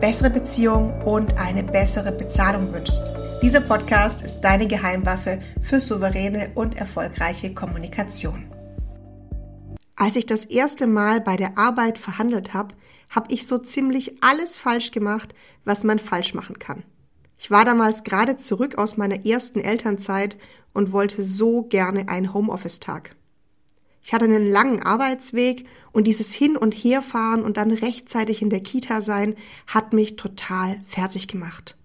bessere Beziehungen und eine bessere Bezahlung wünschst. Dieser Podcast ist deine Geheimwaffe für souveräne und erfolgreiche Kommunikation. Als ich das erste Mal bei der Arbeit verhandelt habe, habe ich so ziemlich alles falsch gemacht, was man falsch machen kann. Ich war damals gerade zurück aus meiner ersten Elternzeit und wollte so gerne einen Homeoffice-Tag. Ich hatte einen langen Arbeitsweg und dieses Hin- und Herfahren und dann rechtzeitig in der Kita sein hat mich total fertig gemacht.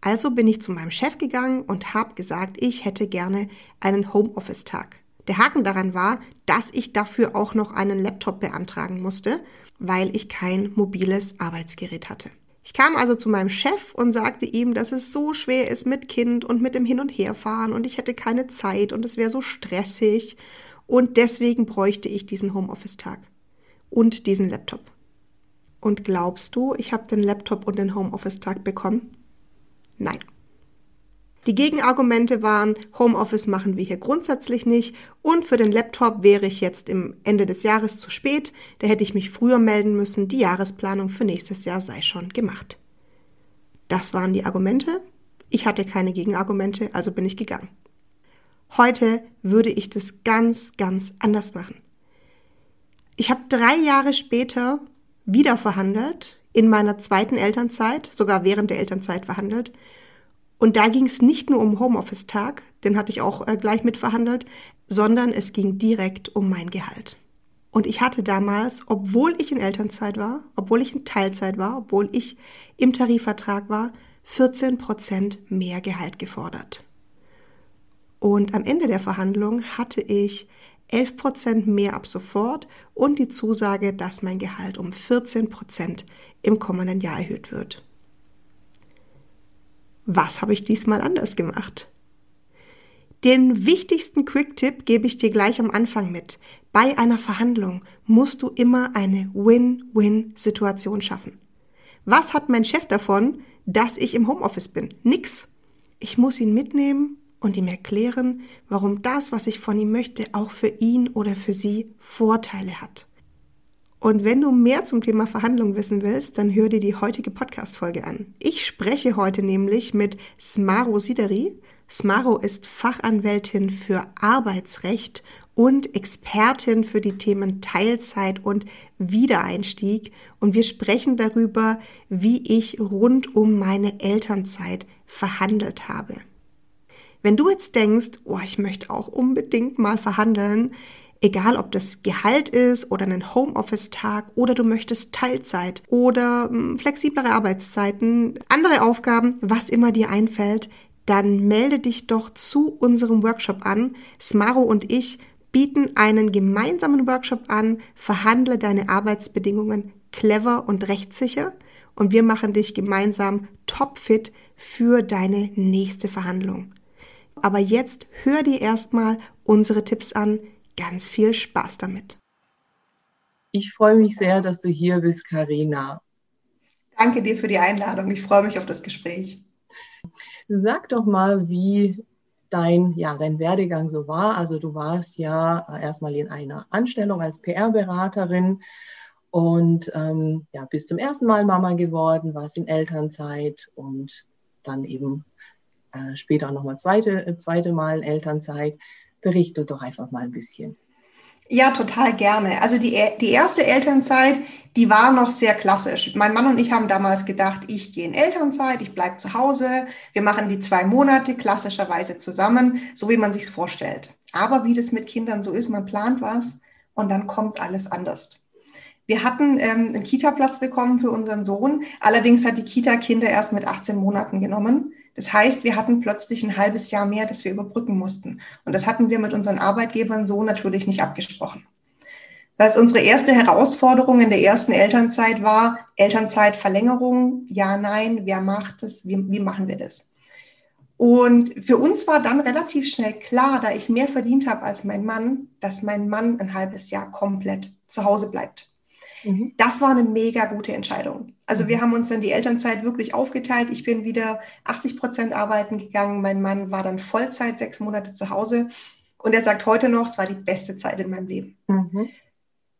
Also bin ich zu meinem Chef gegangen und habe gesagt, ich hätte gerne einen Homeoffice-Tag. Der Haken daran war, dass ich dafür auch noch einen Laptop beantragen musste, weil ich kein mobiles Arbeitsgerät hatte. Ich kam also zu meinem Chef und sagte ihm, dass es so schwer ist mit Kind und mit dem Hin- und Herfahren und ich hätte keine Zeit und es wäre so stressig und deswegen bräuchte ich diesen Homeoffice-Tag und diesen Laptop. Und glaubst du, ich habe den Laptop und den Homeoffice-Tag bekommen? Nein. Die Gegenargumente waren, Homeoffice machen wir hier grundsätzlich nicht und für den Laptop wäre ich jetzt im Ende des Jahres zu spät, da hätte ich mich früher melden müssen, die Jahresplanung für nächstes Jahr sei schon gemacht. Das waren die Argumente. Ich hatte keine Gegenargumente, also bin ich gegangen. Heute würde ich das ganz, ganz anders machen. Ich habe drei Jahre später wieder verhandelt, in meiner zweiten Elternzeit, sogar während der Elternzeit verhandelt. Und da ging es nicht nur um Homeoffice-Tag, den hatte ich auch äh, gleich mitverhandelt, sondern es ging direkt um mein Gehalt. Und ich hatte damals, obwohl ich in Elternzeit war, obwohl ich in Teilzeit war, obwohl ich im Tarifvertrag war, 14 Prozent mehr Gehalt gefordert. Und am Ende der Verhandlung hatte ich 11 Prozent mehr ab sofort und die Zusage, dass mein Gehalt um 14 Prozent im kommenden Jahr erhöht wird. Was habe ich diesmal anders gemacht? Den wichtigsten Quick-Tipp gebe ich dir gleich am Anfang mit. Bei einer Verhandlung musst du immer eine Win-Win-Situation schaffen. Was hat mein Chef davon, dass ich im Homeoffice bin? Nix. Ich muss ihn mitnehmen und ihm erklären, warum das, was ich von ihm möchte, auch für ihn oder für sie Vorteile hat. Und wenn du mehr zum Thema Verhandlungen wissen willst, dann hör dir die heutige Podcast-Folge an. Ich spreche heute nämlich mit Smaro Sideri. Smaro ist Fachanwältin für Arbeitsrecht und Expertin für die Themen Teilzeit und Wiedereinstieg. Und wir sprechen darüber, wie ich rund um meine Elternzeit verhandelt habe. Wenn du jetzt denkst, oh, ich möchte auch unbedingt mal verhandeln, egal ob das Gehalt ist oder einen Homeoffice-Tag oder du möchtest Teilzeit oder hm, flexiblere Arbeitszeiten, andere Aufgaben, was immer dir einfällt, dann melde dich doch zu unserem Workshop an. Smaro und ich bieten einen gemeinsamen Workshop an, verhandle deine Arbeitsbedingungen clever und rechtssicher und wir machen dich gemeinsam topfit für deine nächste Verhandlung. Aber jetzt hör dir erstmal unsere Tipps an. Ganz viel Spaß damit. Ich freue mich sehr, dass du hier bist, Karina. Danke dir für die Einladung. Ich freue mich auf das Gespräch. Sag doch mal, wie dein, ja, dein Werdegang so war. Also du warst ja erstmal in einer Anstellung als PR-Beraterin und ähm, ja, bist zum ersten Mal Mama geworden, warst in Elternzeit und dann eben äh, später nochmal zweite, äh, zweite Mal Elternzeit. Berichte doch einfach mal ein bisschen. Ja, total gerne. Also die, die erste Elternzeit, die war noch sehr klassisch. Mein Mann und ich haben damals gedacht, ich gehe in Elternzeit, ich bleibe zu Hause, wir machen die zwei Monate klassischerweise zusammen, so wie man sich's vorstellt. Aber wie das mit Kindern so ist, man plant was und dann kommt alles anders. Wir hatten ähm, einen Kita-Platz bekommen für unseren Sohn. Allerdings hat die Kita Kinder erst mit 18 Monaten genommen. Das heißt, wir hatten plötzlich ein halbes Jahr mehr, das wir überbrücken mussten. Und das hatten wir mit unseren Arbeitgebern so natürlich nicht abgesprochen. Das heißt, unsere erste Herausforderung in der ersten Elternzeit war Elternzeitverlängerung. Ja, nein, wer macht es? Wie, wie machen wir das? Und für uns war dann relativ schnell klar, da ich mehr verdient habe als mein Mann, dass mein Mann ein halbes Jahr komplett zu Hause bleibt. Mhm. Das war eine mega gute Entscheidung. Also mhm. wir haben uns dann die Elternzeit wirklich aufgeteilt. Ich bin wieder 80 Prozent arbeiten gegangen. Mein Mann war dann Vollzeit sechs Monate zu Hause. Und er sagt heute noch, es war die beste Zeit in meinem Leben. Mhm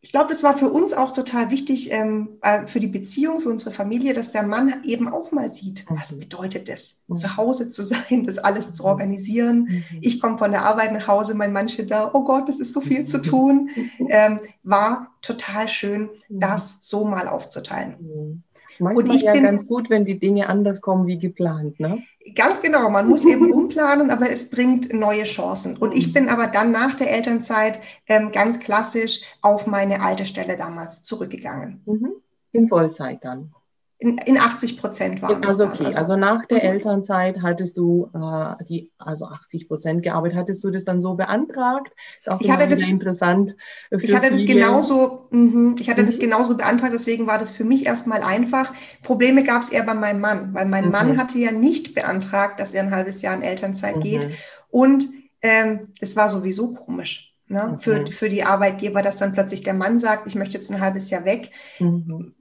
ich glaube, das war für uns auch total wichtig, ähm, äh, für die Beziehung, für unsere Familie, dass der Mann eben auch mal sieht, was mhm. bedeutet es, mhm. zu Hause zu sein, das alles zu mhm. organisieren. Mhm. Ich komme von der Arbeit nach Hause, mein Mann steht da, oh Gott, es ist so viel zu tun. Ähm, war total schön, das so mal aufzuteilen. Manchmal und ich ja bin, ganz gut, wenn die Dinge anders kommen wie geplant, ne? Ganz genau, man muss eben umplanen, aber es bringt neue Chancen. Und ich bin aber dann nach der Elternzeit ähm, ganz klassisch auf meine alte Stelle damals zurückgegangen. Mhm. In Vollzeit dann. In, in 80 Prozent waren Also okay, also, also, nach der mhm. Elternzeit hattest du äh, die, also 80 Prozent gearbeitet, hattest du das dann so beantragt? Ist auch ich hatte das, interessant. ich hatte das genauso, mh, ich hatte mhm. das genauso beantragt, deswegen war das für mich erstmal einfach. Probleme gab es eher bei meinem Mann, weil mein mhm. Mann hatte ja nicht beantragt, dass er ein halbes Jahr in Elternzeit mhm. geht. Und ähm, es war sowieso komisch ne, mhm. für, für die Arbeitgeber, dass dann plötzlich der Mann sagt, ich möchte jetzt ein halbes Jahr weg. Mhm.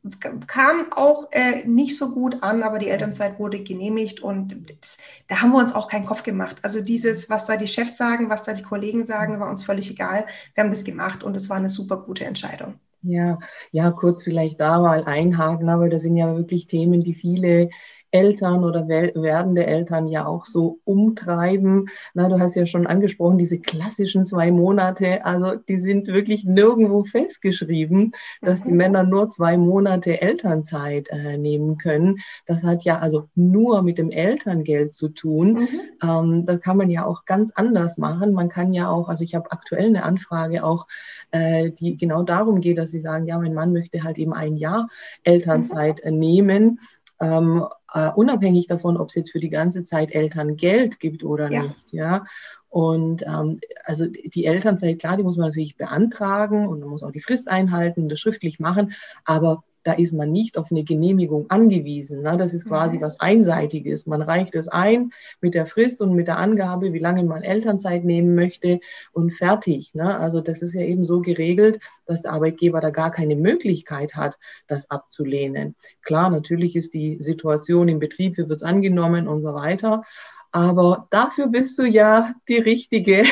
Kam auch äh, nicht so gut an, aber die Elternzeit wurde genehmigt und das, da haben wir uns auch keinen Kopf gemacht. Also dieses, was da die Chefs sagen, was da die Kollegen sagen, war uns völlig egal. Wir haben das gemacht und es war eine super gute Entscheidung. Ja, ja, kurz vielleicht da mal einhaken, aber das sind ja wirklich Themen, die viele Eltern oder werdende Eltern ja auch so umtreiben. Na, du hast ja schon angesprochen, diese klassischen zwei Monate, also die sind wirklich nirgendwo festgeschrieben, dass die mhm. Männer nur zwei Monate Elternzeit äh, nehmen können. Das hat ja also nur mit dem Elterngeld zu tun. Mhm. Ähm, das kann man ja auch ganz anders machen. Man kann ja auch, also ich habe aktuell eine Anfrage auch, äh, die genau darum geht, dass sie sagen, ja, mein Mann möchte halt eben ein Jahr Elternzeit mhm. nehmen ähm, uh, unabhängig davon, ob es jetzt für die ganze Zeit Eltern Geld gibt oder ja. nicht. Ja. Und ähm, also die Elternzeit, klar, die muss man natürlich beantragen und man muss auch die Frist einhalten, das schriftlich machen, aber da ist man nicht auf eine Genehmigung angewiesen. Ne? Das ist quasi mhm. was Einseitiges. Man reicht es ein mit der Frist und mit der Angabe, wie lange man Elternzeit nehmen möchte und fertig. Ne? Also das ist ja eben so geregelt, dass der Arbeitgeber da gar keine Möglichkeit hat, das abzulehnen. Klar, natürlich ist die Situation im Betrieb, wie wird es angenommen und so weiter. Aber dafür bist du ja die richtige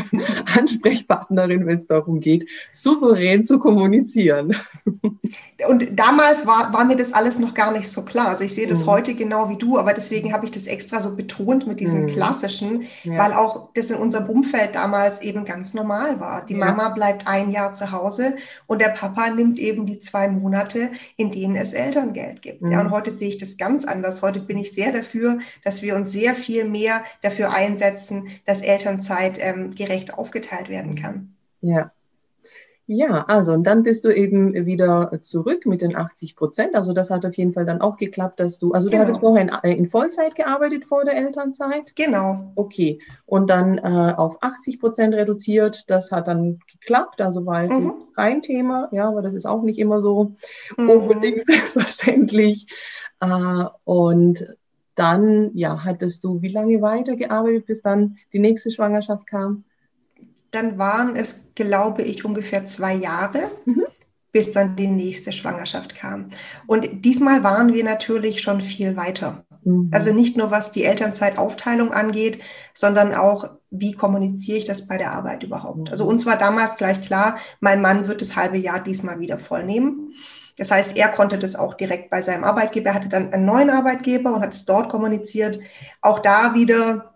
Ansprechpartnerin, wenn es darum geht, souverän zu kommunizieren. Und damals war, war mir das alles noch gar nicht so klar. Also ich sehe das mhm. heute genau wie du, aber deswegen habe ich das extra so betont mit diesem mhm. klassischen, ja. weil auch das in unserem Umfeld damals eben ganz normal war. Die ja. Mama bleibt ein Jahr zu Hause und der Papa nimmt eben die zwei Monate, in denen es Elterngeld gibt. Mhm. Ja, und heute sehe ich das ganz anders. Heute bin ich sehr dafür, dass wir uns sehr viel mehr dafür einsetzen, dass Elternzeit ähm, gerecht aufgeteilt werden kann. Ja. Ja, also und dann bist du eben wieder zurück mit den 80 Prozent. Also das hat auf jeden Fall dann auch geklappt, dass du, also genau. du hattest vorher in, äh, in, Vollzeit gearbeitet vor der Elternzeit? Genau. Okay. Und dann äh, auf 80 Prozent reduziert. Das hat dann geklappt. Also war jetzt mhm. kein Thema. Ja, aber das ist auch nicht immer so mhm. unbedingt selbstverständlich. Äh, und dann, ja, hattest du wie lange weitergearbeitet, bis dann die nächste Schwangerschaft kam? Dann waren es, glaube ich, ungefähr zwei Jahre, mhm. bis dann die nächste Schwangerschaft kam. Und diesmal waren wir natürlich schon viel weiter. Mhm. Also nicht nur was die Elternzeitaufteilung angeht, sondern auch, wie kommuniziere ich das bei der Arbeit überhaupt. Also uns war damals gleich klar, mein Mann wird das halbe Jahr diesmal wieder vollnehmen. Das heißt, er konnte das auch direkt bei seinem Arbeitgeber, er hatte dann einen neuen Arbeitgeber und hat es dort kommuniziert. Auch da wieder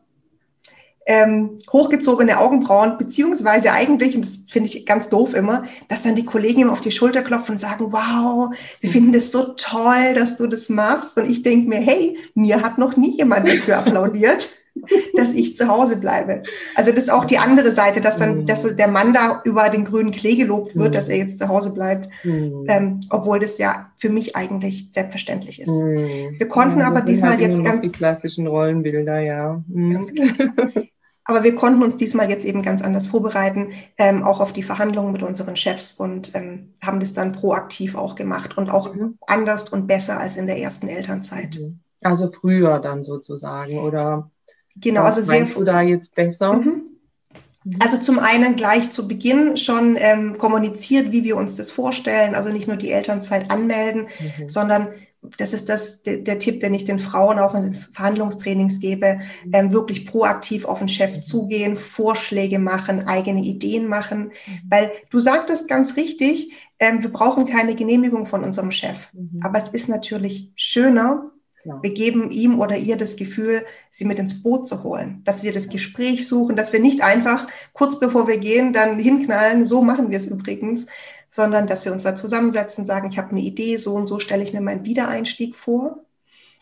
ähm, hochgezogene Augenbrauen, beziehungsweise eigentlich, und das finde ich ganz doof immer, dass dann die Kollegen ihm auf die Schulter klopfen und sagen, wow, wir finden das so toll, dass du das machst. Und ich denke mir, hey, mir hat noch nie jemand dafür applaudiert dass ich zu Hause bleibe. Also das ist auch die andere Seite, dass dann, dass der Mann da über den grünen Klee gelobt wird, dass er jetzt zu Hause bleibt, mhm. ähm, obwohl das ja für mich eigentlich selbstverständlich ist. Mhm. Wir konnten ja, aber diesmal halt jetzt ganz die klassischen Rollenbilder, ja. Mhm. Aber wir konnten uns diesmal jetzt eben ganz anders vorbereiten, ähm, auch auf die Verhandlungen mit unseren Chefs und ähm, haben das dann proaktiv auch gemacht und auch mhm. anders und besser als in der ersten Elternzeit. Mhm. Also früher dann sozusagen oder genau, also sehr du da jetzt besser? Mhm. mhm. Also zum einen gleich zu Beginn schon ähm, kommuniziert, wie wir uns das vorstellen, also nicht nur die Elternzeit anmelden, mhm. sondern das ist das, der, der, Tipp, den ich den Frauen auch in den Verhandlungstrainings gebe, ähm, wirklich proaktiv auf den Chef zugehen, Vorschläge machen, eigene Ideen machen, mhm. weil du sagtest ganz richtig, ähm, wir brauchen keine Genehmigung von unserem Chef. Mhm. Aber es ist natürlich schöner, ja. wir geben ihm oder ihr das Gefühl, sie mit ins Boot zu holen, dass wir das Gespräch suchen, dass wir nicht einfach kurz bevor wir gehen dann hinknallen, so machen wir es übrigens, sondern dass wir uns da zusammensetzen, sagen, ich habe eine Idee, so und so stelle ich mir meinen Wiedereinstieg vor.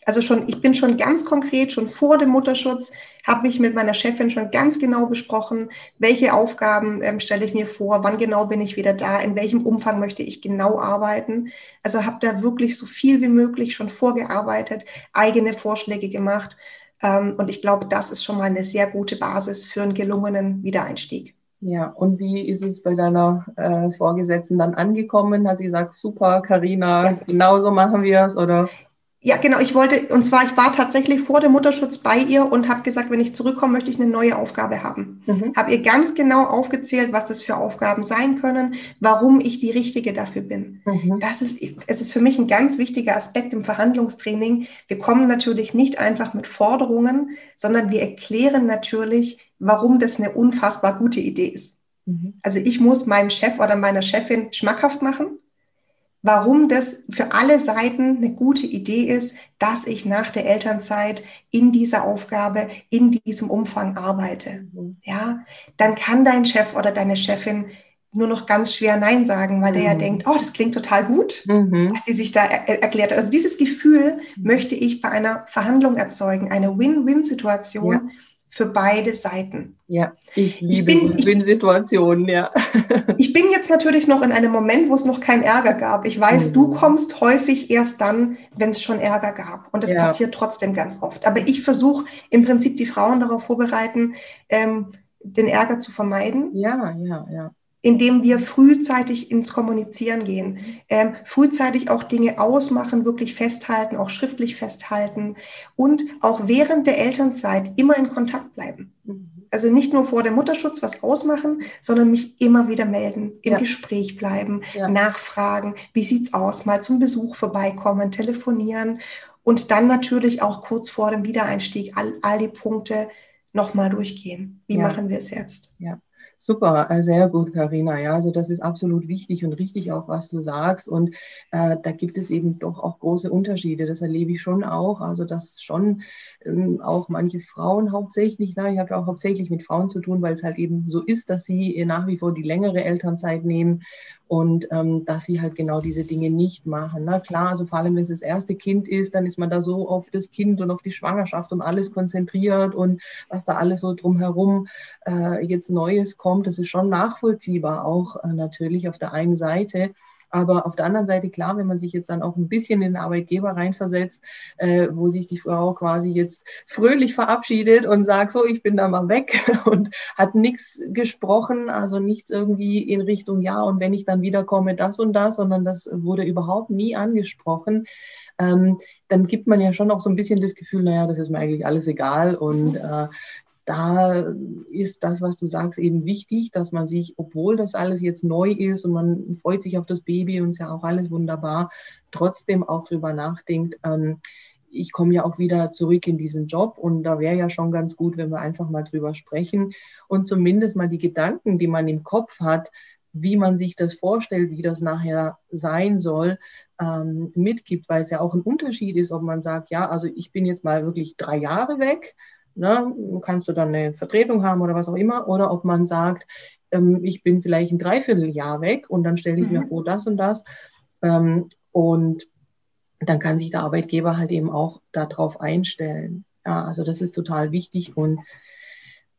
Also schon, ich bin schon ganz konkret, schon vor dem Mutterschutz, habe ich mit meiner Chefin schon ganz genau besprochen, welche Aufgaben ähm, stelle ich mir vor, wann genau bin ich wieder da, in welchem Umfang möchte ich genau arbeiten. Also habe da wirklich so viel wie möglich schon vorgearbeitet, eigene Vorschläge gemacht. Ähm, und ich glaube, das ist schon mal eine sehr gute Basis für einen gelungenen Wiedereinstieg. Ja, und wie ist es bei deiner äh, Vorgesetzten dann angekommen? Hat sie gesagt, super, Karina, ja. genau so machen wir es oder? Ja, genau. Ich wollte, und zwar, ich war tatsächlich vor dem Mutterschutz bei ihr und habe gesagt, wenn ich zurückkomme, möchte ich eine neue Aufgabe haben. Mhm. Habe ihr ganz genau aufgezählt, was das für Aufgaben sein können, warum ich die Richtige dafür bin. Mhm. Das ist, es ist für mich ein ganz wichtiger Aspekt im Verhandlungstraining. Wir kommen natürlich nicht einfach mit Forderungen, sondern wir erklären natürlich, warum das eine unfassbar gute Idee ist. Mhm. Also ich muss meinem Chef oder meiner Chefin schmackhaft machen, warum das für alle Seiten eine gute Idee ist, dass ich nach der Elternzeit in dieser Aufgabe, in diesem Umfang arbeite. Mhm. Ja, dann kann dein Chef oder deine Chefin nur noch ganz schwer Nein sagen, weil mhm. der ja mhm. denkt, oh, das klingt total gut, mhm. was sie sich da er erklärt hat. Also dieses Gefühl mhm. möchte ich bei einer Verhandlung erzeugen, eine Win-Win-Situation, ja für beide Seiten. Ja, ich liebe Win-Situationen, ja. ich bin jetzt natürlich noch in einem Moment, wo es noch keinen Ärger gab. Ich weiß, mhm. du kommst häufig erst dann, wenn es schon Ärger gab. Und das ja. passiert trotzdem ganz oft. Aber ich versuche im Prinzip die Frauen darauf vorbereiten, ähm, den Ärger zu vermeiden. Ja, ja, ja indem wir frühzeitig ins Kommunizieren gehen, ähm, frühzeitig auch Dinge ausmachen, wirklich festhalten, auch schriftlich festhalten und auch während der Elternzeit immer in Kontakt bleiben. Mhm. Also nicht nur vor dem Mutterschutz was ausmachen, sondern mich immer wieder melden, im ja. Gespräch bleiben, ja. nachfragen, wie sieht's aus, mal zum Besuch vorbeikommen, telefonieren und dann natürlich auch kurz vor dem Wiedereinstieg all, all die Punkte nochmal durchgehen. Wie ja. machen wir es jetzt? Ja. Super, äh, sehr gut, Karina. Ja, also das ist absolut wichtig und richtig auch, was du sagst. Und äh, da gibt es eben doch auch große Unterschiede. Das erlebe ich schon auch. Also dass schon ähm, auch manche Frauen hauptsächlich, na, ich habe ja auch hauptsächlich mit Frauen zu tun, weil es halt eben so ist, dass sie nach wie vor die längere Elternzeit nehmen und ähm, dass sie halt genau diese Dinge nicht machen. Na klar, also vor allem wenn es das erste Kind ist, dann ist man da so auf das Kind und auf die Schwangerschaft und alles konzentriert und was da alles so drumherum äh, jetzt Neues kommt, das ist schon nachvollziehbar auch äh, natürlich auf der einen Seite. Aber auf der anderen Seite, klar, wenn man sich jetzt dann auch ein bisschen in den Arbeitgeber reinversetzt, äh, wo sich die Frau quasi jetzt fröhlich verabschiedet und sagt, so, ich bin da mal weg und hat nichts gesprochen, also nichts irgendwie in Richtung, ja, und wenn ich dann wiederkomme, das und das, sondern das wurde überhaupt nie angesprochen. Ähm, dann gibt man ja schon auch so ein bisschen das Gefühl, naja, das ist mir eigentlich alles egal und äh, da ist das, was du sagst, eben wichtig, dass man sich, obwohl das alles jetzt neu ist und man freut sich auf das Baby und ist ja auch alles wunderbar, trotzdem auch drüber nachdenkt, ähm, ich komme ja auch wieder zurück in diesen Job und da wäre ja schon ganz gut, wenn wir einfach mal drüber sprechen und zumindest mal die Gedanken, die man im Kopf hat, wie man sich das vorstellt, wie das nachher sein soll, ähm, mitgibt, weil es ja auch ein Unterschied ist, ob man sagt, ja, also ich bin jetzt mal wirklich drei Jahre weg Ne? Kannst du dann eine Vertretung haben oder was auch immer. Oder ob man sagt, ähm, ich bin vielleicht ein Dreivierteljahr weg und dann stelle ich mhm. mir vor, das und das. Ähm, und dann kann sich der Arbeitgeber halt eben auch darauf einstellen. Ja, also das ist total wichtig und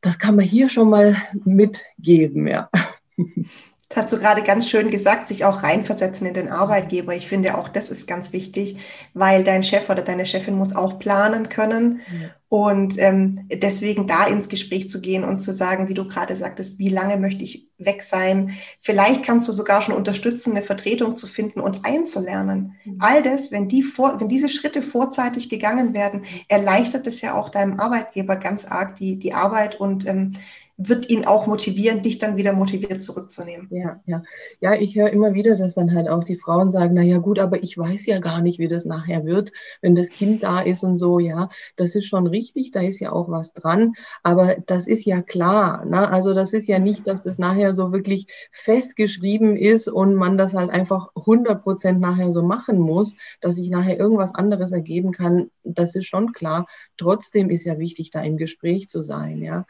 das kann man hier schon mal mitgeben, ja. Das hast du gerade ganz schön gesagt, sich auch reinversetzen in den Arbeitgeber. Ich finde auch, das ist ganz wichtig, weil dein Chef oder deine Chefin muss auch planen können. Ja. Und ähm, deswegen da ins Gespräch zu gehen und zu sagen, wie du gerade sagtest, wie lange möchte ich weg sein? Vielleicht kannst du sogar schon unterstützen, eine Vertretung zu finden und einzulernen. Mhm. All das, wenn, die vor, wenn diese Schritte vorzeitig gegangen werden, erleichtert es ja auch deinem Arbeitgeber ganz arg die, die Arbeit und ähm, wird ihn auch motivieren, dich dann wieder motiviert zurückzunehmen. Ja, ja. Ja, ich höre immer wieder, dass dann halt auch die Frauen sagen, na ja, gut, aber ich weiß ja gar nicht, wie das nachher wird, wenn das Kind da ist und so. Ja, das ist schon richtig, da ist ja auch was dran. Aber das ist ja klar. Ne? Also das ist ja nicht, dass das nachher so wirklich festgeschrieben ist und man das halt einfach 100 Prozent nachher so machen muss, dass sich nachher irgendwas anderes ergeben kann. Das ist schon klar. Trotzdem ist ja wichtig, da im Gespräch zu sein. Ja,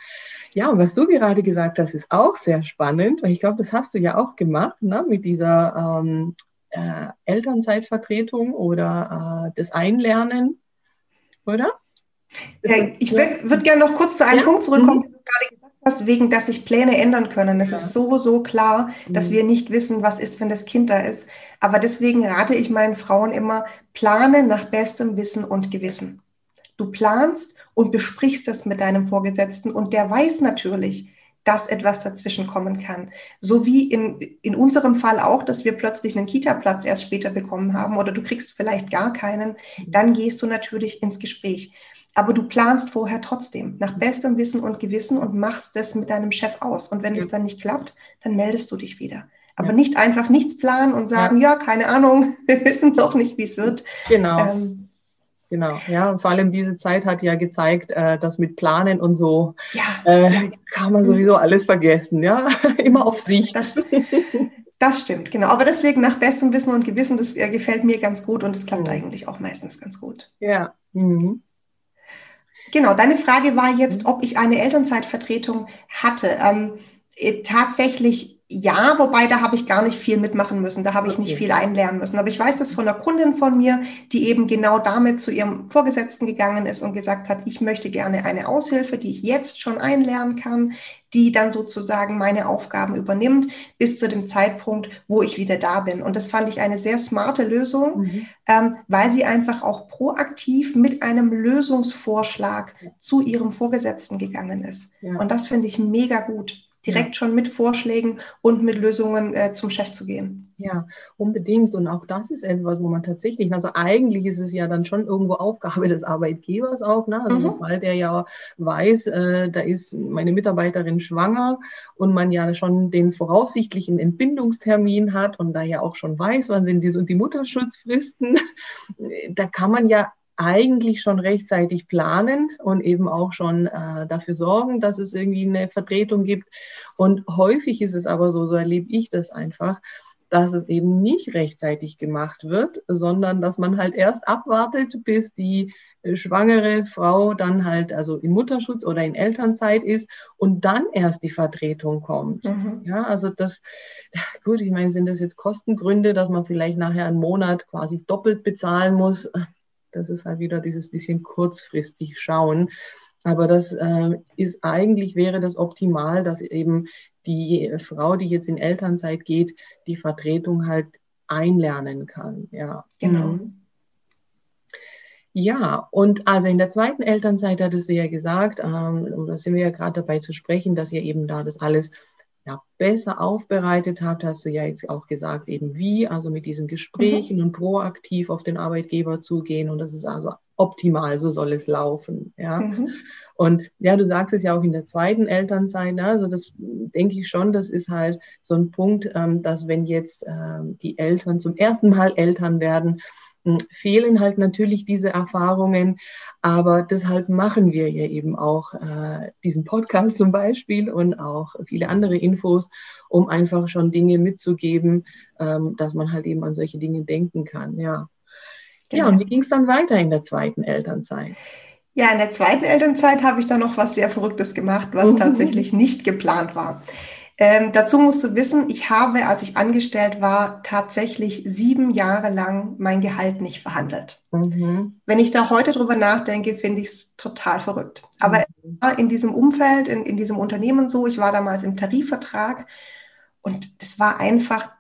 ja und was du gerade gesagt hast, ist auch sehr spannend, weil ich glaube, das hast du ja auch gemacht ne, mit dieser ähm, äh, Elternzeitvertretung oder äh, das Einlernen, oder? Ja, ich würde gerne noch kurz zu einem ja? Punkt zurückkommen, mhm. den du gerade gesagt hast, wegen, dass sich Pläne ändern können. Es ja. ist so, so klar, dass mhm. wir nicht wissen, was ist, wenn das Kind da ist. Aber deswegen rate ich meinen Frauen immer, plane nach bestem Wissen und Gewissen. Du planst und besprichst das mit deinem Vorgesetzten und der weiß natürlich, dass etwas dazwischen kommen kann. So wie in, in unserem Fall auch, dass wir plötzlich einen Kita-Platz erst später bekommen haben oder du kriegst vielleicht gar keinen, dann gehst du natürlich ins Gespräch. Aber du planst vorher trotzdem nach bestem Wissen und Gewissen und machst das mit deinem Chef aus. Und wenn ja. es dann nicht klappt, dann meldest du dich wieder. Aber ja. nicht einfach nichts planen und sagen, ja. ja, keine Ahnung, wir wissen doch nicht, wie es wird. Genau. Ähm, Genau, ja, und vor allem diese Zeit hat ja gezeigt, äh, dass mit Planen und so ja. äh, kann man sowieso alles vergessen, ja, immer auf Sicht. Das, das, stimmt, genau. Aber deswegen nach bestem Wissen und Gewissen, das äh, gefällt mir ganz gut und es klappt mhm. eigentlich auch meistens ganz gut. Ja. Mhm. Genau, deine Frage war jetzt, ob ich eine Elternzeitvertretung hatte. Ähm, äh, tatsächlich ja, wobei da habe ich gar nicht viel mitmachen müssen, da habe ich okay. nicht viel einlernen müssen. Aber ich weiß das von einer Kundin von mir, die eben genau damit zu ihrem Vorgesetzten gegangen ist und gesagt hat, ich möchte gerne eine Aushilfe, die ich jetzt schon einlernen kann, die dann sozusagen meine Aufgaben übernimmt bis zu dem Zeitpunkt, wo ich wieder da bin. Und das fand ich eine sehr smarte Lösung, mhm. ähm, weil sie einfach auch proaktiv mit einem Lösungsvorschlag zu ihrem Vorgesetzten gegangen ist. Ja. Und das finde ich mega gut direkt schon mit Vorschlägen und mit Lösungen äh, zum Chef zu gehen. Ja, unbedingt. Und auch das ist etwas, wo man tatsächlich, also eigentlich ist es ja dann schon irgendwo Aufgabe des Arbeitgebers auch, ne? Also mhm. sobald der ja weiß, äh, da ist meine Mitarbeiterin schwanger und man ja schon den voraussichtlichen Entbindungstermin hat und da ja auch schon weiß, wann sind die, die Mutterschutzfristen, da kann man ja eigentlich schon rechtzeitig planen und eben auch schon äh, dafür sorgen, dass es irgendwie eine Vertretung gibt. Und häufig ist es aber so, so erlebe ich das einfach, dass es eben nicht rechtzeitig gemacht wird, sondern dass man halt erst abwartet, bis die äh, schwangere Frau dann halt also in Mutterschutz oder in Elternzeit ist und dann erst die Vertretung kommt. Mhm. Ja, also das, gut, ich meine, sind das jetzt Kostengründe, dass man vielleicht nachher einen Monat quasi doppelt bezahlen muss? Das ist halt wieder dieses bisschen kurzfristig schauen. Aber das äh, ist eigentlich wäre das optimal, dass eben die Frau, die jetzt in Elternzeit geht, die Vertretung halt einlernen kann. Ja, genau. Mhm. Ja, und also in der zweiten Elternzeit hattest du ja gesagt, ähm, und da sind wir ja gerade dabei zu sprechen, dass ihr eben da das alles ja, besser aufbereitet habt, hast du ja jetzt auch gesagt, eben wie, also mit diesen Gesprächen mhm. und proaktiv auf den Arbeitgeber zugehen und das ist also optimal, so soll es laufen, ja. Mhm. Und ja, du sagst es ja auch in der zweiten Elternzeit, ne? also das denke ich schon, das ist halt so ein Punkt, ähm, dass wenn jetzt ähm, die Eltern zum ersten Mal Eltern werden, fehlen halt natürlich diese Erfahrungen, aber deshalb machen wir ja eben auch äh, diesen Podcast zum Beispiel und auch viele andere Infos, um einfach schon Dinge mitzugeben, ähm, dass man halt eben an solche Dinge denken kann. Ja, genau. ja und wie ging es dann weiter in der zweiten Elternzeit? Ja, in der zweiten Elternzeit habe ich dann noch was sehr Verrücktes gemacht, was mhm. tatsächlich nicht geplant war. Ähm, dazu musst du wissen, ich habe, als ich angestellt war, tatsächlich sieben Jahre lang mein Gehalt nicht verhandelt. Mhm. Wenn ich da heute drüber nachdenke, finde ich es total verrückt. Aber mhm. in diesem Umfeld, in, in diesem Unternehmen so, ich war damals im Tarifvertrag Und das war einfach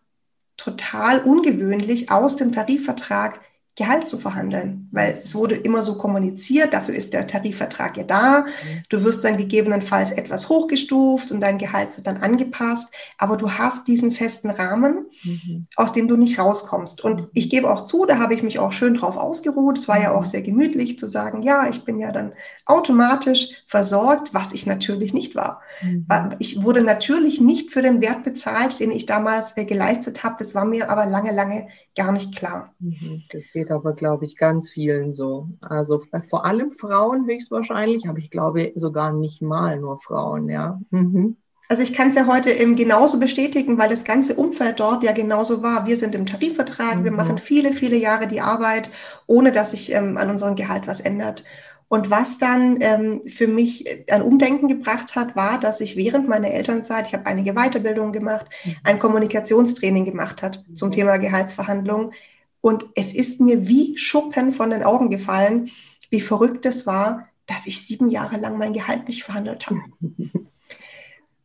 total ungewöhnlich, aus dem Tarifvertrag Gehalt zu verhandeln, weil es wurde immer so kommuniziert, dafür ist der Tarifvertrag ja da. Mhm. Du wirst dann gegebenenfalls etwas hochgestuft und dein Gehalt wird dann angepasst, aber du hast diesen festen Rahmen, mhm. aus dem du nicht rauskommst. Und mhm. ich gebe auch zu, da habe ich mich auch schön drauf ausgeruht. Es war ja auch mhm. sehr gemütlich zu sagen, ja, ich bin ja dann automatisch versorgt, was ich natürlich nicht war. Mhm. Ich wurde natürlich nicht für den Wert bezahlt, den ich damals äh, geleistet habe. Das war mir aber lange, lange gar nicht klar. Mhm. Das geht aber, glaube ich, ganz vielen so. Also vor allem Frauen höchstwahrscheinlich, aber ich glaube sogar nicht mal nur Frauen, ja. Mhm. Also ich kann es ja heute eben genauso bestätigen, weil das ganze Umfeld dort ja genauso war. Wir sind im Tarifvertrag, mhm. wir machen viele, viele Jahre die Arbeit, ohne dass sich ähm, an unserem Gehalt was ändert. Und was dann ähm, für mich ein Umdenken gebracht hat, war, dass ich während meiner Elternzeit, ich habe einige Weiterbildungen gemacht, mhm. ein Kommunikationstraining gemacht hat zum Thema Gehaltsverhandlungen. Und es ist mir wie Schuppen von den Augen gefallen, wie verrückt es war, dass ich sieben Jahre lang mein Gehalt nicht verhandelt habe.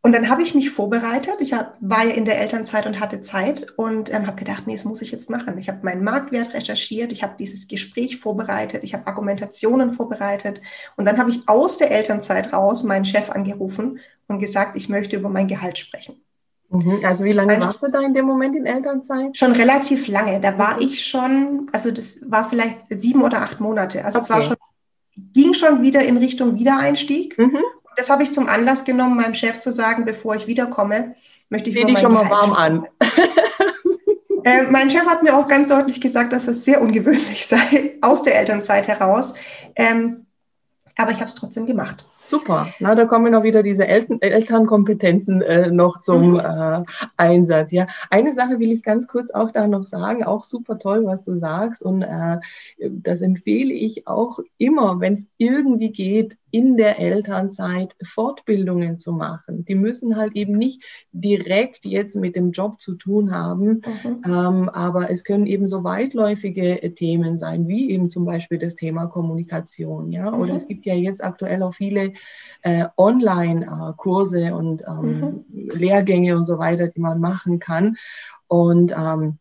Und dann habe ich mich vorbereitet. Ich hab, war ja in der Elternzeit und hatte Zeit und ähm, habe gedacht, nee, das muss ich jetzt machen. Ich habe meinen Marktwert recherchiert, ich habe dieses Gespräch vorbereitet, ich habe Argumentationen vorbereitet. Und dann habe ich aus der Elternzeit raus meinen Chef angerufen und gesagt, ich möchte über mein Gehalt sprechen. Mhm. Also wie lange warst du da in dem Moment in Elternzeit? Schon relativ lange. Da war ich schon, also das war vielleicht sieben oder acht Monate. Also okay. es war schon, ging schon wieder in Richtung Wiedereinstieg. Mhm das habe ich zum Anlass genommen, meinem Chef zu sagen, bevor ich wiederkomme, möchte ich Bin ich schon mal warm an. äh, mein Chef hat mir auch ganz deutlich gesagt, dass es sehr ungewöhnlich sei, aus der Elternzeit heraus. Ähm, aber ich habe es trotzdem gemacht. Super, na, da kommen auch wieder diese Eltern Elternkompetenzen äh, noch zum mhm. äh, Einsatz. Ja, eine Sache will ich ganz kurz auch da noch sagen, auch super toll, was du sagst und äh, das empfehle ich auch immer, wenn es irgendwie geht, in der Elternzeit Fortbildungen zu machen. Die müssen halt eben nicht direkt jetzt mit dem Job zu tun haben, mhm. ähm, aber es können eben so weitläufige äh, Themen sein, wie eben zum Beispiel das Thema Kommunikation. Ja, oder mhm. es gibt ja jetzt aktuell auch viele äh, Online-Kurse äh, und ähm, mhm. Lehrgänge und so weiter, die man machen kann. Und ähm,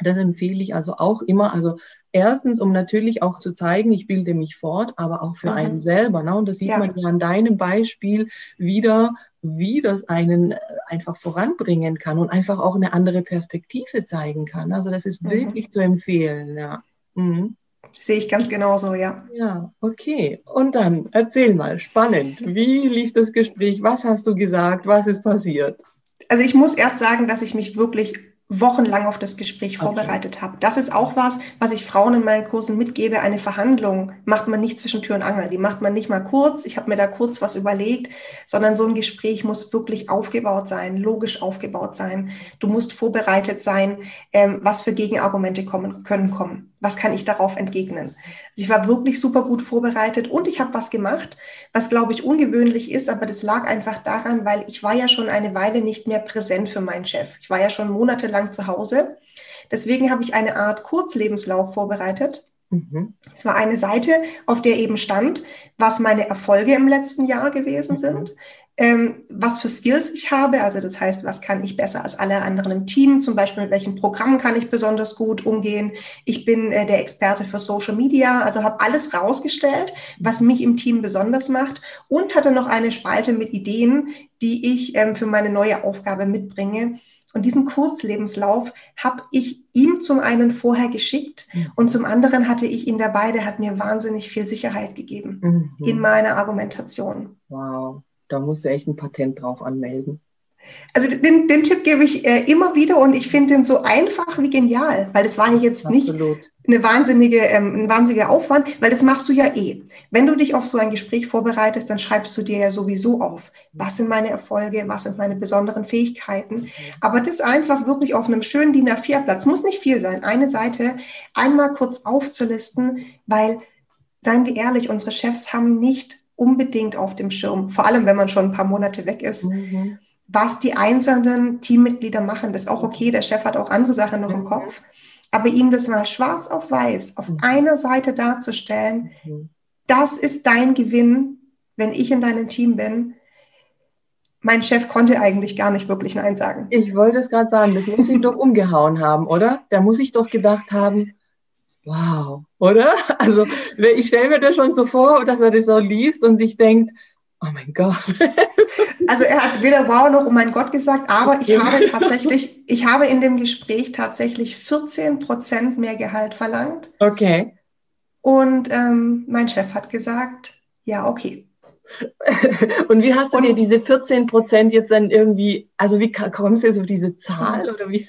das empfehle ich also auch immer. Also erstens, um natürlich auch zu zeigen, ich bilde mich fort, aber auch für mhm. einen selber. Ne? Und das sieht ja. man ja an deinem Beispiel wieder, wie das einen äh, einfach voranbringen kann und einfach auch eine andere Perspektive zeigen kann. Also das ist mhm. wirklich zu empfehlen. Ja. Mhm. Sehe ich ganz genauso, ja. Ja, okay. Und dann erzähl mal, spannend. Wie lief das Gespräch? Was hast du gesagt? Was ist passiert? Also ich muss erst sagen, dass ich mich wirklich wochenlang auf das Gespräch okay. vorbereitet habe. Das ist auch was, was ich Frauen in meinen Kursen mitgebe. Eine Verhandlung macht man nicht zwischen Tür und Angel. Die macht man nicht mal kurz. Ich habe mir da kurz was überlegt, sondern so ein Gespräch muss wirklich aufgebaut sein, logisch aufgebaut sein. Du musst vorbereitet sein, ähm, was für Gegenargumente kommen können kommen. Was kann ich darauf entgegnen? Ich war wirklich super gut vorbereitet und ich habe was gemacht, was glaube ich ungewöhnlich ist, aber das lag einfach daran, weil ich war ja schon eine Weile nicht mehr präsent für meinen Chef. Ich war ja schon monatelang zu Hause. Deswegen habe ich eine Art Kurzlebenslauf vorbereitet. Mhm. Es war eine Seite, auf der eben stand, was meine Erfolge im letzten Jahr gewesen mhm. sind, ähm, was für Skills ich habe. Also das heißt, was kann ich besser als alle anderen im Team? Zum Beispiel mit welchen Programmen kann ich besonders gut umgehen? Ich bin äh, der Experte für Social Media, also habe alles rausgestellt, was mich im Team besonders macht und hatte noch eine Spalte mit Ideen, die ich ähm, für meine neue Aufgabe mitbringe. Und diesen Kurzlebenslauf habe ich ihm zum einen vorher geschickt mhm. und zum anderen hatte ich ihn dabei. Der hat mir wahnsinnig viel Sicherheit gegeben mhm. in meiner Argumentation. Wow da musst du echt ein Patent drauf anmelden. Also den, den Tipp gebe ich äh, immer wieder und ich finde den so einfach wie genial, weil das war ja jetzt Absolut. nicht eine wahnsinnige, ähm, ein wahnsinniger Aufwand, weil das machst du ja eh. Wenn du dich auf so ein Gespräch vorbereitest, dann schreibst du dir ja sowieso auf, was sind meine Erfolge, was sind meine besonderen Fähigkeiten. Aber das einfach wirklich auf einem schönen DIN A4-Platz, muss nicht viel sein, eine Seite einmal kurz aufzulisten, weil, seien wir ehrlich, unsere Chefs haben nicht unbedingt auf dem Schirm, vor allem wenn man schon ein paar Monate weg ist. Mhm. Was die einzelnen Teammitglieder machen, das ist auch okay. Der Chef hat auch andere Sachen noch mhm. im Kopf. Aber ihm das mal schwarz auf weiß auf mhm. einer Seite darzustellen, mhm. das ist dein Gewinn, wenn ich in deinem Team bin. mein Chef konnte eigentlich gar nicht wirklich Nein sagen. Ich wollte es gerade sagen, das muss ihn doch umgehauen haben, oder? Da muss ich doch gedacht haben, wow, oder? Also ich stelle mir das schon so vor, dass er das so liest und sich denkt, oh mein Gott. Also er hat weder wow noch oh mein Gott gesagt, aber ich habe tatsächlich, ich habe in dem Gespräch tatsächlich 14 Prozent mehr Gehalt verlangt. Okay. Und ähm, mein Chef hat gesagt, ja, okay. Und wie hast du und, dir diese 14 Prozent jetzt dann irgendwie, also wie kommst du jetzt auf diese Zahl oder wie?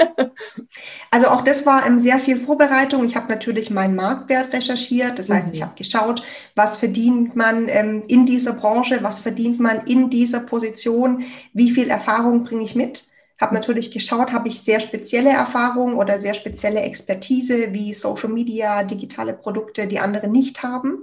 Also auch das war ähm, sehr viel Vorbereitung. Ich habe natürlich meinen Marktwert recherchiert. Das heißt, mhm. ich habe geschaut, was verdient man ähm, in dieser Branche, was verdient man in dieser Position, wie viel Erfahrung bringe ich mit. Habe natürlich geschaut, habe ich sehr spezielle Erfahrungen oder sehr spezielle Expertise wie Social Media, digitale Produkte, die andere nicht haben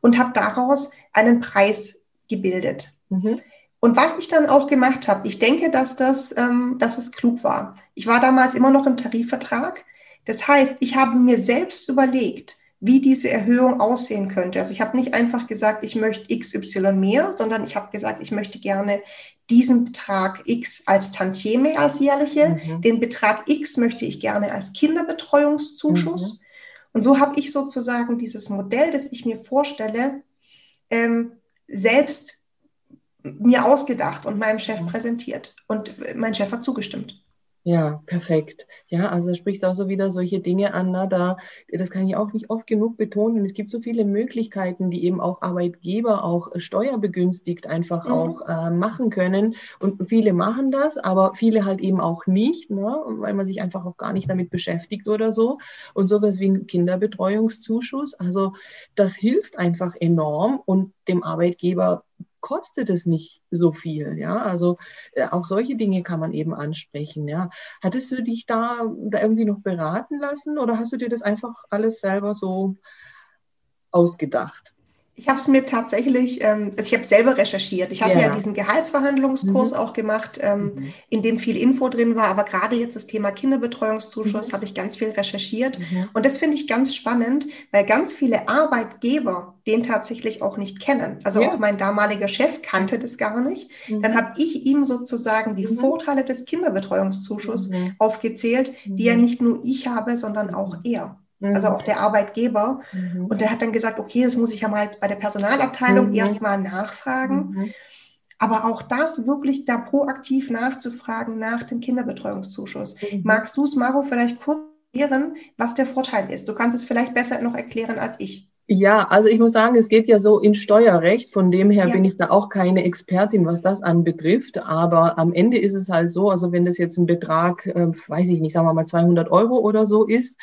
und habe daraus einen Preis gebildet. Mhm. Und was ich dann auch gemacht habe, ich denke, dass das, ähm, dass es klug war. Ich war damals immer noch im Tarifvertrag. Das heißt, ich habe mir selbst überlegt, wie diese Erhöhung aussehen könnte. Also ich habe nicht einfach gesagt, ich möchte XY mehr, sondern ich habe gesagt, ich möchte gerne diesen Betrag X als Tantieme als jährliche, mhm. den Betrag X möchte ich gerne als Kinderbetreuungszuschuss. Mhm. Und so habe ich sozusagen dieses Modell, das ich mir vorstelle, ähm, selbst mir ausgedacht und meinem Chef präsentiert. Und mein Chef hat zugestimmt. Ja, perfekt. Ja, also sprichst auch so wieder solche Dinge an, na, da, das kann ich auch nicht oft genug betonen. Es gibt so viele Möglichkeiten, die eben auch Arbeitgeber auch steuerbegünstigt einfach mhm. auch äh, machen können. Und viele machen das, aber viele halt eben auch nicht, ne, weil man sich einfach auch gar nicht damit beschäftigt oder so. Und sowas wie ein Kinderbetreuungszuschuss, also das hilft einfach enorm und dem Arbeitgeber kostet es nicht so viel. Ja, also äh, auch solche Dinge kann man eben ansprechen. Ja, hattest du dich da, da irgendwie noch beraten lassen oder hast du dir das einfach alles selber so ausgedacht? Ich habe es mir tatsächlich, ähm, also ich habe selber recherchiert. Ich hatte ja, ja diesen Gehaltsverhandlungskurs mhm. auch gemacht, ähm, mhm. in dem viel Info drin war. Aber gerade jetzt das Thema Kinderbetreuungszuschuss mhm. habe ich ganz viel recherchiert. Mhm. Und das finde ich ganz spannend, weil ganz viele Arbeitgeber den tatsächlich auch nicht kennen. Also ja. auch mein damaliger Chef kannte das gar nicht. Mhm. Dann habe ich ihm sozusagen die mhm. Vorteile des Kinderbetreuungszuschusses aufgezählt, die ja nicht nur ich habe, sondern auch er also auch der Arbeitgeber. Mhm. Und der hat dann gesagt, okay, das muss ich ja mal bei der Personalabteilung mhm. erstmal nachfragen. Mhm. Aber auch das wirklich da proaktiv nachzufragen nach dem Kinderbetreuungszuschuss. Mhm. Magst du es, Maro, vielleicht kurz erklären, was der Vorteil ist? Du kannst es vielleicht besser noch erklären als ich. Ja, also ich muss sagen, es geht ja so in Steuerrecht. Von dem her ja. bin ich da auch keine Expertin, was das anbetrifft. Aber am Ende ist es halt so, also wenn das jetzt ein Betrag, äh, weiß ich nicht, sagen wir mal 200 Euro oder so ist,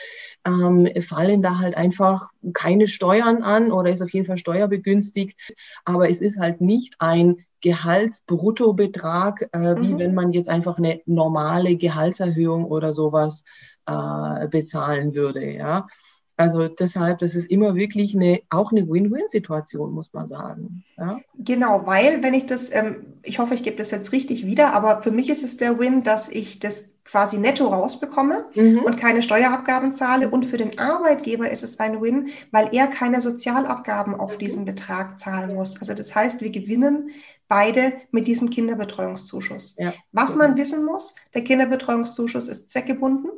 ähm, fallen da halt einfach keine Steuern an oder ist auf jeden Fall steuerbegünstigt. Aber es ist halt nicht ein Gehaltsbruttobetrag, äh, wie mhm. wenn man jetzt einfach eine normale Gehaltserhöhung oder sowas äh, bezahlen würde. Ja. Also deshalb, das ist immer wirklich eine, auch eine Win-Win-Situation, muss man sagen. Ja? Genau, weil wenn ich das, ähm, ich hoffe, ich gebe das jetzt richtig wieder, aber für mich ist es der Win, dass ich das quasi netto rausbekomme mhm. und keine Steuerabgaben zahle. Und für den Arbeitgeber ist es ein Win, weil er keine Sozialabgaben auf diesen Betrag zahlen muss. Also das heißt, wir gewinnen beide mit diesem Kinderbetreuungszuschuss. Ja. Was man wissen muss, der Kinderbetreuungszuschuss ist zweckgebunden.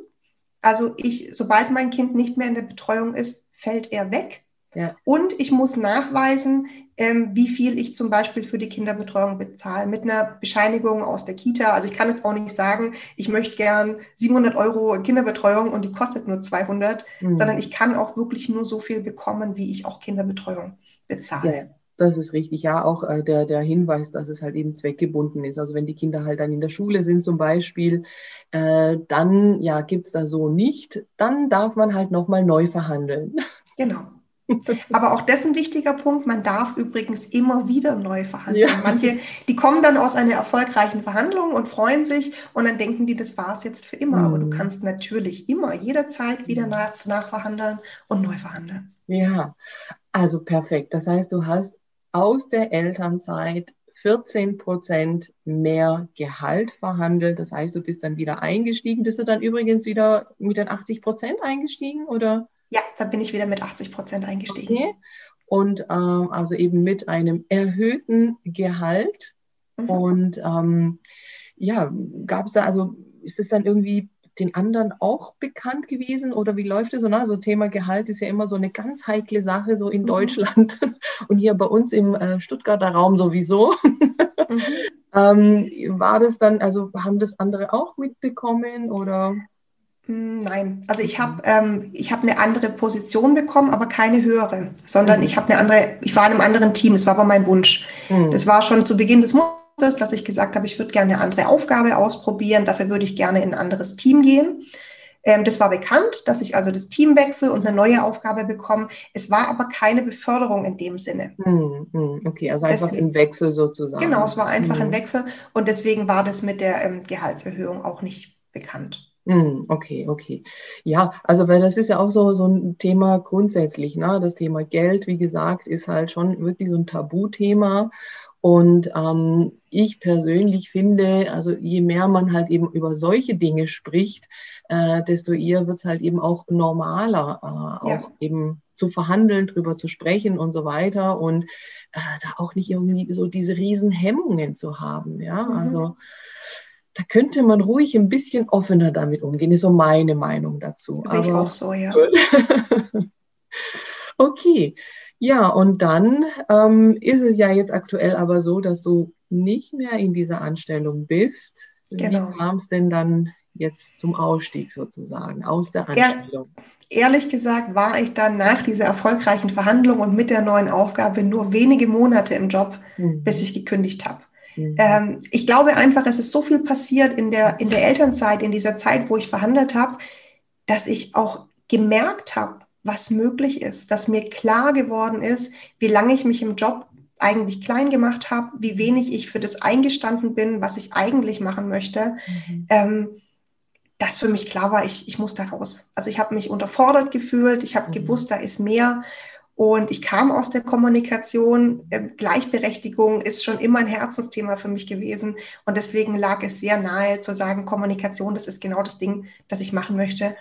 Also ich, sobald mein Kind nicht mehr in der Betreuung ist, fällt er weg. Ja. Und ich muss nachweisen, ähm, wie viel ich zum Beispiel für die Kinderbetreuung bezahle, mit einer Bescheinigung aus der Kita. Also ich kann jetzt auch nicht sagen, ich möchte gern 700 Euro Kinderbetreuung und die kostet nur 200, mhm. sondern ich kann auch wirklich nur so viel bekommen, wie ich auch Kinderbetreuung bezahle. Ja. Das ist richtig, ja, auch äh, der, der Hinweis, dass es halt eben zweckgebunden ist. Also wenn die Kinder halt dann in der Schule sind zum Beispiel, äh, dann ja, gibt's da so nicht, dann darf man halt nochmal neu verhandeln. Genau. Aber auch das ist ein wichtiger Punkt. Man darf übrigens immer wieder neu verhandeln. Ja. Manche, die kommen dann aus einer erfolgreichen Verhandlung und freuen sich und dann denken die, das war es jetzt für immer. Mhm. Aber du mhm. kannst natürlich immer jederzeit wieder nach, nachverhandeln und neu verhandeln. Ja, also perfekt. Das heißt, du hast aus der Elternzeit 14 Prozent mehr Gehalt verhandelt. Das heißt, du bist dann wieder eingestiegen. Bist du dann übrigens wieder mit den 80 Prozent eingestiegen oder? Ja, da bin ich wieder mit 80 Prozent eingestiegen. Okay. Und ähm, also eben mit einem erhöhten Gehalt. Mhm. Und ähm, ja, gab es da, also ist es dann irgendwie den anderen auch bekannt gewesen oder wie läuft es so? Na, so Thema Gehalt ist ja immer so eine ganz heikle Sache, so in mhm. Deutschland und hier bei uns im äh, Stuttgarter Raum sowieso. Mhm. ähm, war das dann, also haben das andere auch mitbekommen oder? Hm, nein, also ich habe ähm, ich hab eine andere Position bekommen, aber keine höhere, sondern mhm. ich habe eine andere, ich war in einem anderen Team, das war aber mein Wunsch. Mhm. Das war schon zu Beginn des Monats, dass ich gesagt habe, ich würde gerne eine andere Aufgabe ausprobieren, dafür würde ich gerne in ein anderes Team gehen. Ähm, das war bekannt, dass ich also das Team wechsle und eine neue Aufgabe bekomme. Es war aber keine Beförderung in dem Sinne. Mhm. Okay, also einfach deswegen, im Wechsel sozusagen. Genau, es war einfach ein hm. Wechsel und deswegen war das mit der ähm, Gehaltserhöhung auch nicht bekannt. Hm, okay, okay. Ja, also weil das ist ja auch so, so ein Thema grundsätzlich, ne? Das Thema Geld, wie gesagt, ist halt schon wirklich so ein Tabuthema. Und ähm, ich persönlich finde, also je mehr man halt eben über solche Dinge spricht, äh, desto eher wird es halt eben auch normaler, äh, ja. auch eben zu verhandeln, drüber zu sprechen und so weiter und äh, da auch nicht irgendwie so diese riesen Hemmungen zu haben. Ja, mhm. also da könnte man ruhig ein bisschen offener damit umgehen, ist so meine Meinung dazu. Sehe ich auch so, ja. okay. Ja, und dann ähm, ist es ja jetzt aktuell aber so, dass du nicht mehr in dieser Anstellung bist. Genau. Wie kam es denn dann jetzt zum Ausstieg sozusagen aus der Anstellung? Ja, ehrlich gesagt war ich dann nach dieser erfolgreichen Verhandlung und mit der neuen Aufgabe nur wenige Monate im Job, mhm. bis ich gekündigt habe. Mhm. Ähm, ich glaube einfach, es ist so viel passiert in der, in der Elternzeit, in dieser Zeit, wo ich verhandelt habe, dass ich auch gemerkt habe, was möglich ist, dass mir klar geworden ist, wie lange ich mich im Job eigentlich klein gemacht habe, wie wenig ich für das eingestanden bin, was ich eigentlich machen möchte. Mhm. Ähm, dass für mich klar war, ich, ich muss da raus. Also ich habe mich unterfordert gefühlt, ich habe mhm. gewusst, da ist mehr. Und ich kam aus der Kommunikation. Ähm, Gleichberechtigung ist schon immer ein Herzensthema für mich gewesen. Und deswegen lag es sehr nahe zu sagen, Kommunikation, das ist genau das Ding, das ich machen möchte.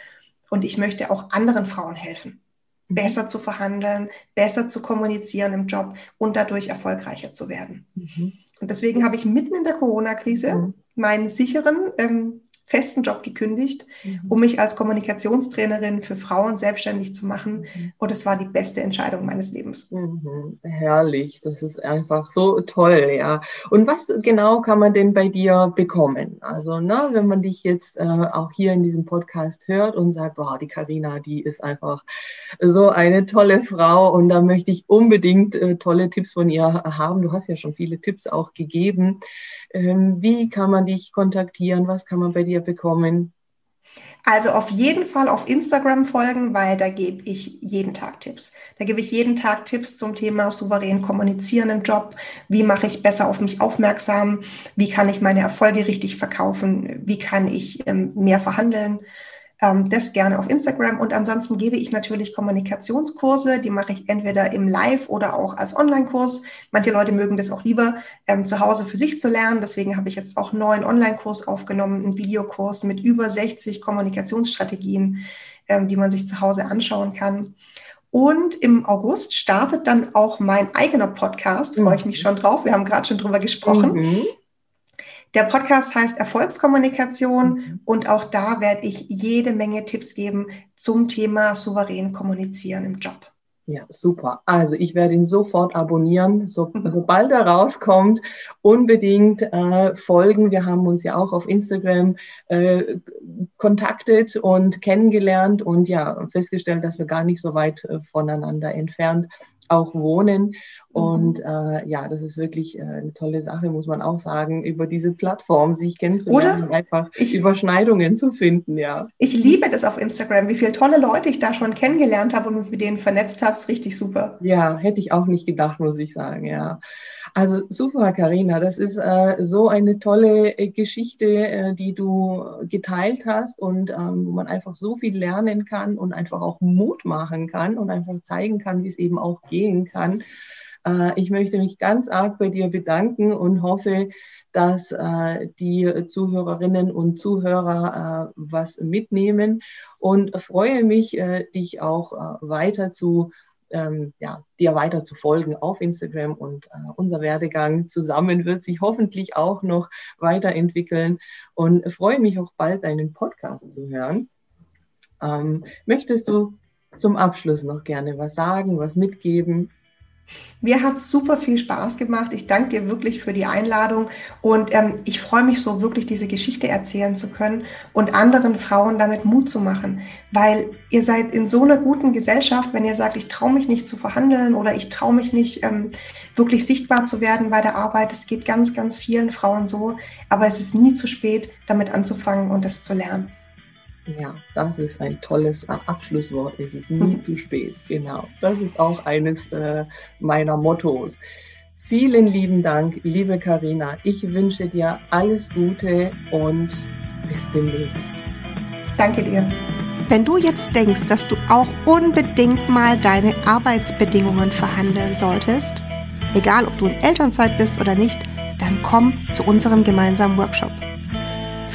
Und ich möchte auch anderen Frauen helfen, mhm. besser zu verhandeln, besser zu kommunizieren im Job und dadurch erfolgreicher zu werden. Mhm. Und deswegen habe ich mitten in der Corona-Krise mhm. meinen sicheren ähm, festen Job gekündigt, mhm. um mich als Kommunikationstrainerin für Frauen selbstständig zu machen. Mhm. Und es war die beste Entscheidung meines Lebens. Mhm. Herrlich, das ist einfach so toll, ja. Und was genau kann man denn bei dir bekommen? Also, ne, wenn man dich jetzt äh, auch hier in diesem Podcast hört und sagt, boah, die Karina, die ist einfach so eine tolle Frau und da möchte ich unbedingt äh, tolle Tipps von ihr haben. Du hast ja schon viele Tipps auch gegeben. Ähm, wie kann man dich kontaktieren? Was kann man bei dir bekommen? Also auf jeden Fall auf Instagram folgen, weil da gebe ich jeden Tag Tipps. Da gebe ich jeden Tag Tipps zum Thema souverän kommunizieren im Job. Wie mache ich besser auf mich aufmerksam? Wie kann ich meine Erfolge richtig verkaufen? Wie kann ich ähm, mehr verhandeln? Ähm, das gerne auf Instagram. Und ansonsten gebe ich natürlich Kommunikationskurse, die mache ich entweder im Live oder auch als Online-Kurs. Manche Leute mögen das auch lieber, ähm, zu Hause für sich zu lernen. Deswegen habe ich jetzt auch einen neuen Online-Kurs aufgenommen, einen Videokurs mit über 60 Kommunikationsstrategien, ähm, die man sich zu Hause anschauen kann. Und im August startet dann auch mein eigener Podcast, freue ich mich schon drauf. Wir haben gerade schon drüber gesprochen. Mhm. Der Podcast heißt Erfolgskommunikation mhm. und auch da werde ich jede Menge Tipps geben zum Thema souverän kommunizieren im Job. Ja, super. Also ich werde ihn sofort abonnieren, so, mhm. sobald er rauskommt. Unbedingt äh, folgen. Wir haben uns ja auch auf Instagram äh, kontaktet und kennengelernt und ja festgestellt, dass wir gar nicht so weit äh, voneinander entfernt auch wohnen. Und mhm. äh, ja, das ist wirklich äh, eine tolle Sache, muss man auch sagen, über diese Plattform sich kennenzulernen, Oder? einfach ich, Überschneidungen zu finden, ja. Ich liebe das auf Instagram, wie viele tolle Leute ich da schon kennengelernt habe und mit denen vernetzt habe, ist richtig super. Ja, hätte ich auch nicht gedacht, muss ich sagen, ja. Also super, Karina, das ist äh, so eine tolle äh, Geschichte, äh, die du geteilt hast und ähm, wo man einfach so viel lernen kann und einfach auch Mut machen kann und einfach zeigen kann, wie es eben auch gehen kann. Äh, ich möchte mich ganz arg bei dir bedanken und hoffe, dass äh, die Zuhörerinnen und Zuhörer was mitnehmen und freue mich, dich auch weiter zu ähm, ja, dir weiter zu folgen auf Instagram und äh, unser Werdegang zusammen wird sich hoffentlich auch noch weiterentwickeln und freue mich auch bald deinen Podcast zu hören. Ähm, möchtest du zum Abschluss noch gerne was sagen, was mitgeben? Mir hat super viel Spaß gemacht. Ich danke dir wirklich für die Einladung und ähm, ich freue mich so wirklich, diese Geschichte erzählen zu können und anderen Frauen damit Mut zu machen, weil ihr seid in so einer guten Gesellschaft, wenn ihr sagt, ich traue mich nicht zu verhandeln oder ich traue mich nicht ähm, wirklich sichtbar zu werden bei der Arbeit. Es geht ganz, ganz vielen Frauen so, aber es ist nie zu spät, damit anzufangen und das zu lernen. Ja, das ist ein tolles Abschlusswort. Es ist nie zu spät. Genau. Das ist auch eines äh, meiner Mottos. Vielen lieben Dank, liebe Karina. Ich wünsche dir alles Gute und bis demnächst. Danke dir. Wenn du jetzt denkst, dass du auch unbedingt mal deine Arbeitsbedingungen verhandeln solltest, egal ob du in Elternzeit bist oder nicht, dann komm zu unserem gemeinsamen Workshop.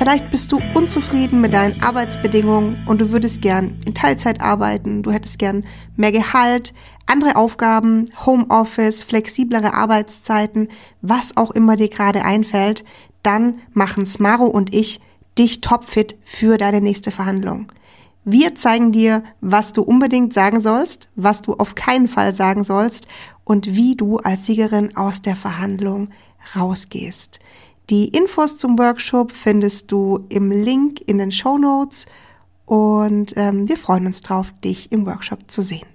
Vielleicht bist du unzufrieden mit deinen Arbeitsbedingungen und du würdest gern in Teilzeit arbeiten, du hättest gern mehr Gehalt, andere Aufgaben, Homeoffice, flexiblere Arbeitszeiten, was auch immer dir gerade einfällt, dann machen Smaro und ich dich topfit für deine nächste Verhandlung. Wir zeigen dir, was du unbedingt sagen sollst, was du auf keinen Fall sagen sollst und wie du als Siegerin aus der Verhandlung rausgehst. Die Infos zum Workshop findest du im Link in den Show Notes und ähm, wir freuen uns drauf, dich im Workshop zu sehen.